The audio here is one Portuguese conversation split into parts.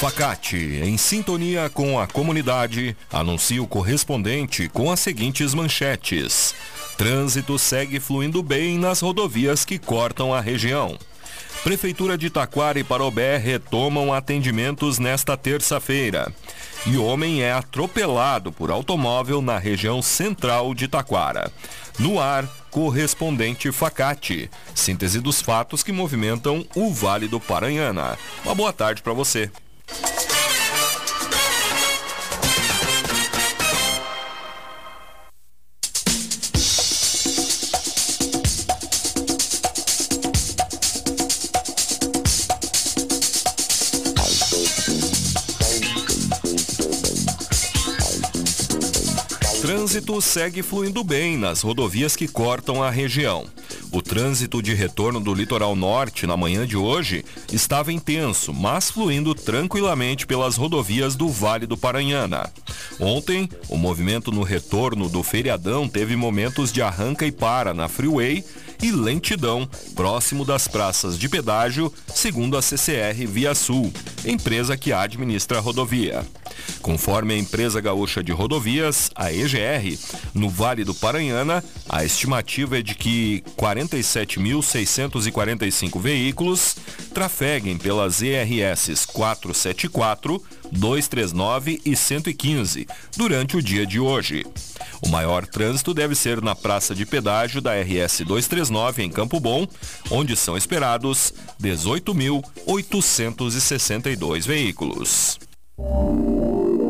Facate, em sintonia com a comunidade, anuncia o correspondente com as seguintes manchetes. Trânsito segue fluindo bem nas rodovias que cortam a região. Prefeitura de Taquara e Parobé retomam atendimentos nesta terça-feira. E homem é atropelado por automóvel na região central de Taquara. No ar, correspondente Facate. Síntese dos fatos que movimentam o Vale do Paranhana. Uma boa tarde para você. Trânsito segue fluindo bem nas rodovias que cortam a região. O trânsito de retorno do litoral norte na manhã de hoje estava intenso, mas fluindo tranquilamente pelas rodovias do Vale do Paranhana. Ontem, o movimento no retorno do feriadão teve momentos de arranca e para na freeway e lentidão próximo das praças de pedágio, segundo a CCR Via Sul, empresa que administra a rodovia. Conforme a empresa gaúcha de rodovias, a EGR, no Vale do Paranhana, a estimativa é de que 47.645 veículos trafeguem pelas ERS 474, 239 e 115 durante o dia de hoje. O maior trânsito deve ser na praça de pedágio da RS 239 em Campo Bom, onde são esperados 18.862 veículos. Oh,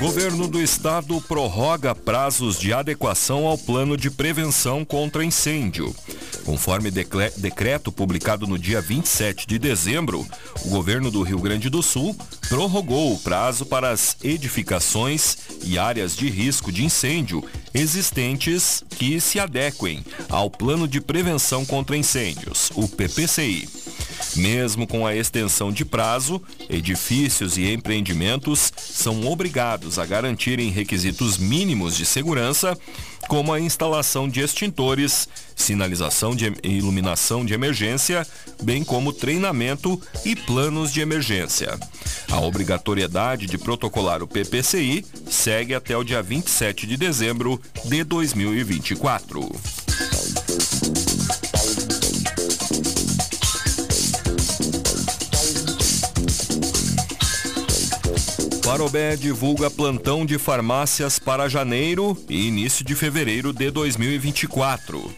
Governo do Estado prorroga prazos de adequação ao plano de prevenção contra incêndio. Conforme decreto publicado no dia 27 de dezembro, o governo do Rio Grande do Sul prorrogou o prazo para as edificações e áreas de risco de incêndio existentes que se adequem ao Plano de Prevenção contra Incêndios, o PPCI. Mesmo com a extensão de prazo, edifícios e empreendimentos são obrigados a garantirem requisitos mínimos de segurança, como a instalação de extintores, sinalização de iluminação de emergência, bem como treinamento e planos de emergência. A obrigatoriedade de protocolar o PPCI segue até o dia 27 de dezembro de 2024. Parobé divulga plantão de farmácias para janeiro e início de fevereiro de 2024.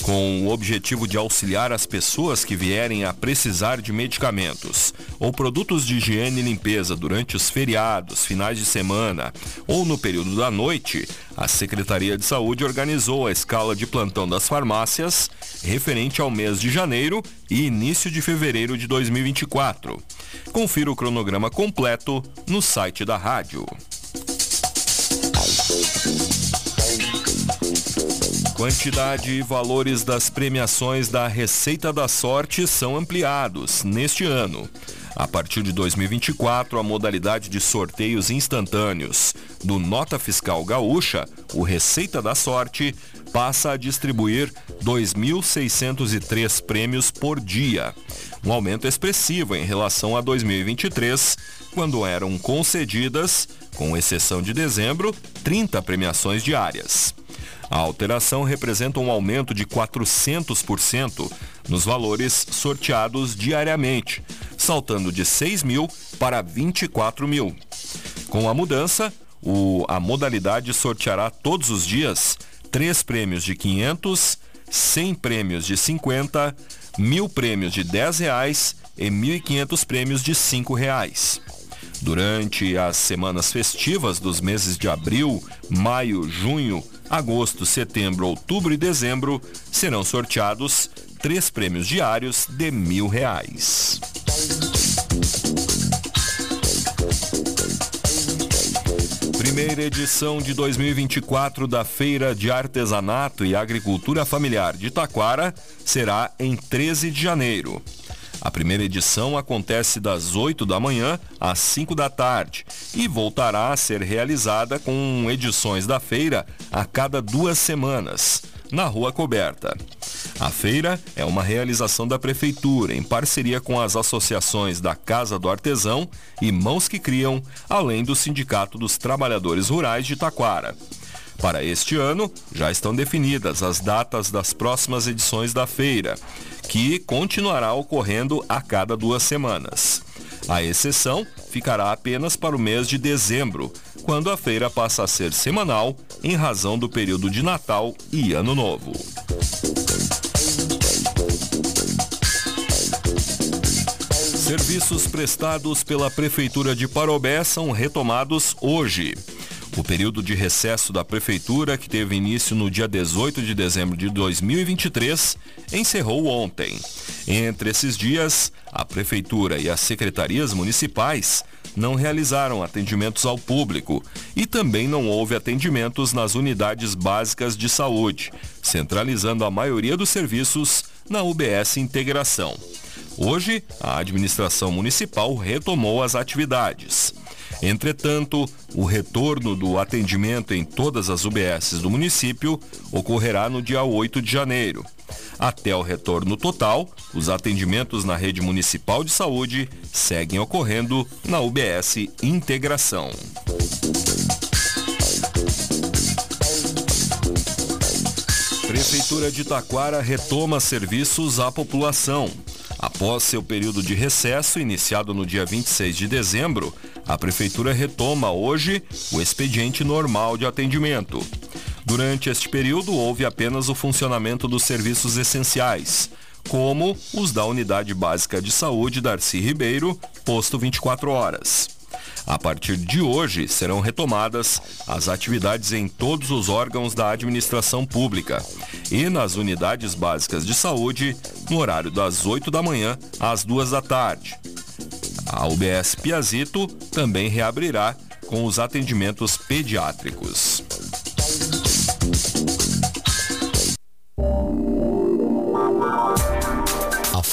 Com o objetivo de auxiliar as pessoas que vierem a precisar de medicamentos ou produtos de higiene e limpeza durante os feriados, finais de semana ou no período da noite, a Secretaria de Saúde organizou a escala de plantão das farmácias referente ao mês de janeiro e início de fevereiro de 2024. Confira o cronograma completo no site da rádio. Quantidade e valores das premiações da Receita da Sorte são ampliados neste ano. A partir de 2024, a modalidade de sorteios instantâneos do Nota Fiscal Gaúcha, o Receita da Sorte, passa a distribuir 2.603 prêmios por dia, um aumento expressivo em relação a 2023, quando eram concedidas, com exceção de dezembro, 30 premiações diárias. A alteração representa um aumento de 400% nos valores sorteados diariamente, saltando de 6 mil para 24 mil. Com a mudança, o, a modalidade sorteará todos os dias três prêmios de 500, 100 prêmios de 50, mil prêmios de 10 reais e 1.500 prêmios de 5 reais. Durante as semanas festivas dos meses de abril, maio, junho, agosto, setembro, outubro e dezembro, serão sorteados três prêmios diários de mil reais. Primeira edição de 2024 da Feira de Artesanato e Agricultura Familiar de Taquara será em 13 de janeiro. A primeira edição acontece das 8 da manhã às 5 da tarde e voltará a ser realizada com edições da feira a cada duas semanas, na Rua Coberta. A feira é uma realização da Prefeitura, em parceria com as associações da Casa do Artesão e Mãos que Criam, além do Sindicato dos Trabalhadores Rurais de Taquara. Para este ano, já estão definidas as datas das próximas edições da feira, que continuará ocorrendo a cada duas semanas. A exceção ficará apenas para o mês de dezembro, quando a feira passa a ser semanal em razão do período de Natal e Ano Novo. Serviços prestados pela Prefeitura de Parobé são retomados hoje. O período de recesso da Prefeitura, que teve início no dia 18 de dezembro de 2023, encerrou ontem. Entre esses dias, a Prefeitura e as secretarias municipais não realizaram atendimentos ao público e também não houve atendimentos nas unidades básicas de saúde, centralizando a maioria dos serviços na UBS Integração. Hoje, a administração municipal retomou as atividades. Entretanto, o retorno do atendimento em todas as UBSs do município ocorrerá no dia 8 de janeiro. Até o retorno total, os atendimentos na rede municipal de saúde seguem ocorrendo na UBS Integração. Prefeitura de Taquara retoma serviços à população. Após seu período de recesso, iniciado no dia 26 de dezembro, a Prefeitura retoma hoje o expediente normal de atendimento. Durante este período, houve apenas o funcionamento dos serviços essenciais, como os da Unidade Básica de Saúde Darcy Ribeiro, posto 24 horas. A partir de hoje, serão retomadas as atividades em todos os órgãos da administração pública e nas unidades básicas de saúde, no horário das 8 da manhã às 2 da tarde. A UBS Piazito também reabrirá com os atendimentos pediátricos.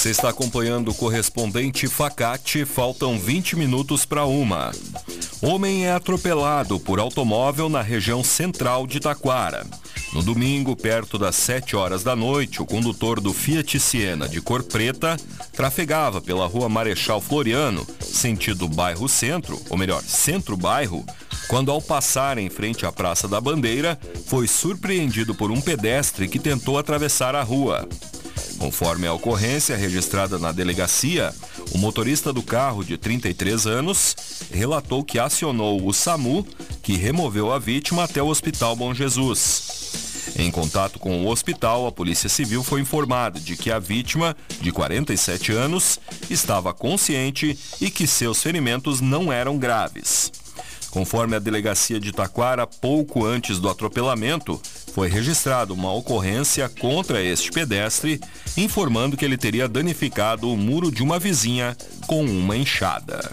Você está acompanhando o correspondente Facate, faltam 20 minutos para uma. Homem é atropelado por automóvel na região central de Taquara. No domingo, perto das 7 horas da noite, o condutor do Fiat Siena de cor preta trafegava pela rua Marechal Floriano, sentido bairro centro, ou melhor, centro-bairro, quando ao passar em frente à Praça da Bandeira, foi surpreendido por um pedestre que tentou atravessar a rua. Conforme a ocorrência registrada na delegacia, o motorista do carro, de 33 anos, relatou que acionou o SAMU, que removeu a vítima até o Hospital Bom Jesus. Em contato com o hospital, a Polícia Civil foi informada de que a vítima, de 47 anos, estava consciente e que seus ferimentos não eram graves. Conforme a delegacia de Taquara, pouco antes do atropelamento, foi registrada uma ocorrência contra este pedestre, informando que ele teria danificado o muro de uma vizinha com uma enxada.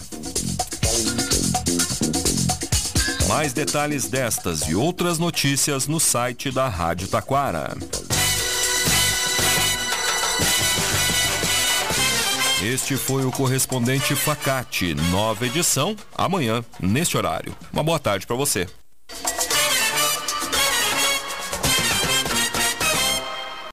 Mais detalhes destas e outras notícias no site da Rádio Taquara. Este foi o correspondente Facate, nova edição, amanhã, neste horário. Uma boa tarde para você.